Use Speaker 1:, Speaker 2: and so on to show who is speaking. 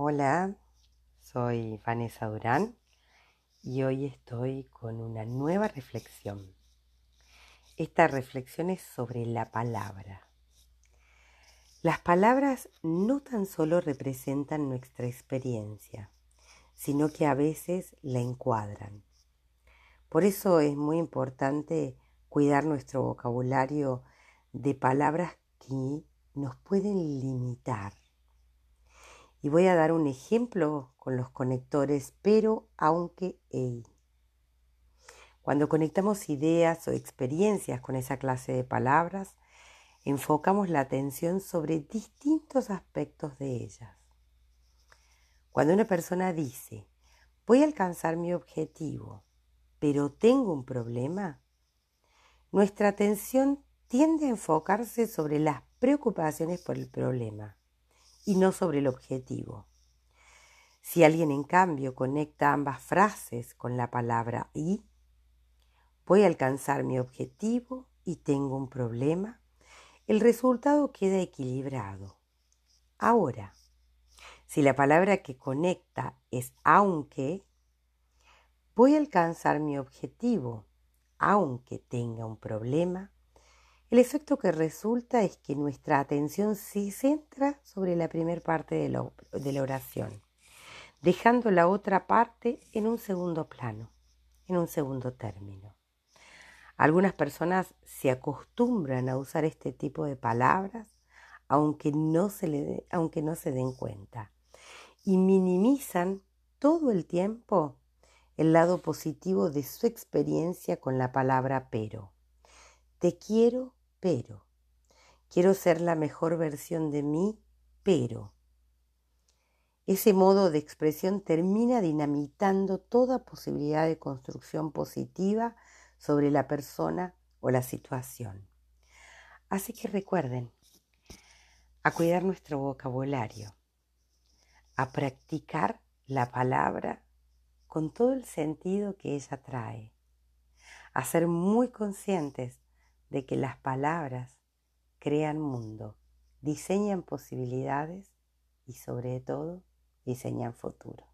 Speaker 1: Hola, soy Vanessa Durán y hoy estoy con una nueva reflexión. Esta reflexión es sobre la palabra. Las palabras no tan solo representan nuestra experiencia, sino que a veces la encuadran. Por eso es muy importante cuidar nuestro vocabulario de palabras que nos pueden limitar. Y voy a dar un ejemplo con los conectores pero, aunque, y. Cuando conectamos ideas o experiencias con esa clase de palabras, enfocamos la atención sobre distintos aspectos de ellas. Cuando una persona dice, voy a alcanzar mi objetivo, pero tengo un problema, nuestra atención tiende a enfocarse sobre las preocupaciones por el problema y no sobre el objetivo. Si alguien en cambio conecta ambas frases con la palabra y, voy a alcanzar mi objetivo y tengo un problema, el resultado queda equilibrado. Ahora, si la palabra que conecta es aunque, voy a alcanzar mi objetivo, aunque tenga un problema, el efecto que resulta es que nuestra atención se centra sobre la primera parte de la, oración, dejando la otra parte en un segundo plano, en un segundo término. Algunas personas se acostumbran a usar este tipo de palabras aunque no se, aunque no se den cuenta y minimizan todo el tiempo el lado positivo de su experiencia con la palabra pero. Te quiero pero. Quiero ser la mejor versión de mí, pero. Ese modo de expresión termina dinamitando toda posibilidad de construcción positiva sobre la persona o la situación. Así que recuerden, a cuidar nuestro vocabulario, a practicar la palabra con todo el sentido que ella trae, a ser muy conscientes de que las palabras crean mundo, diseñan posibilidades y sobre todo diseñan futuro.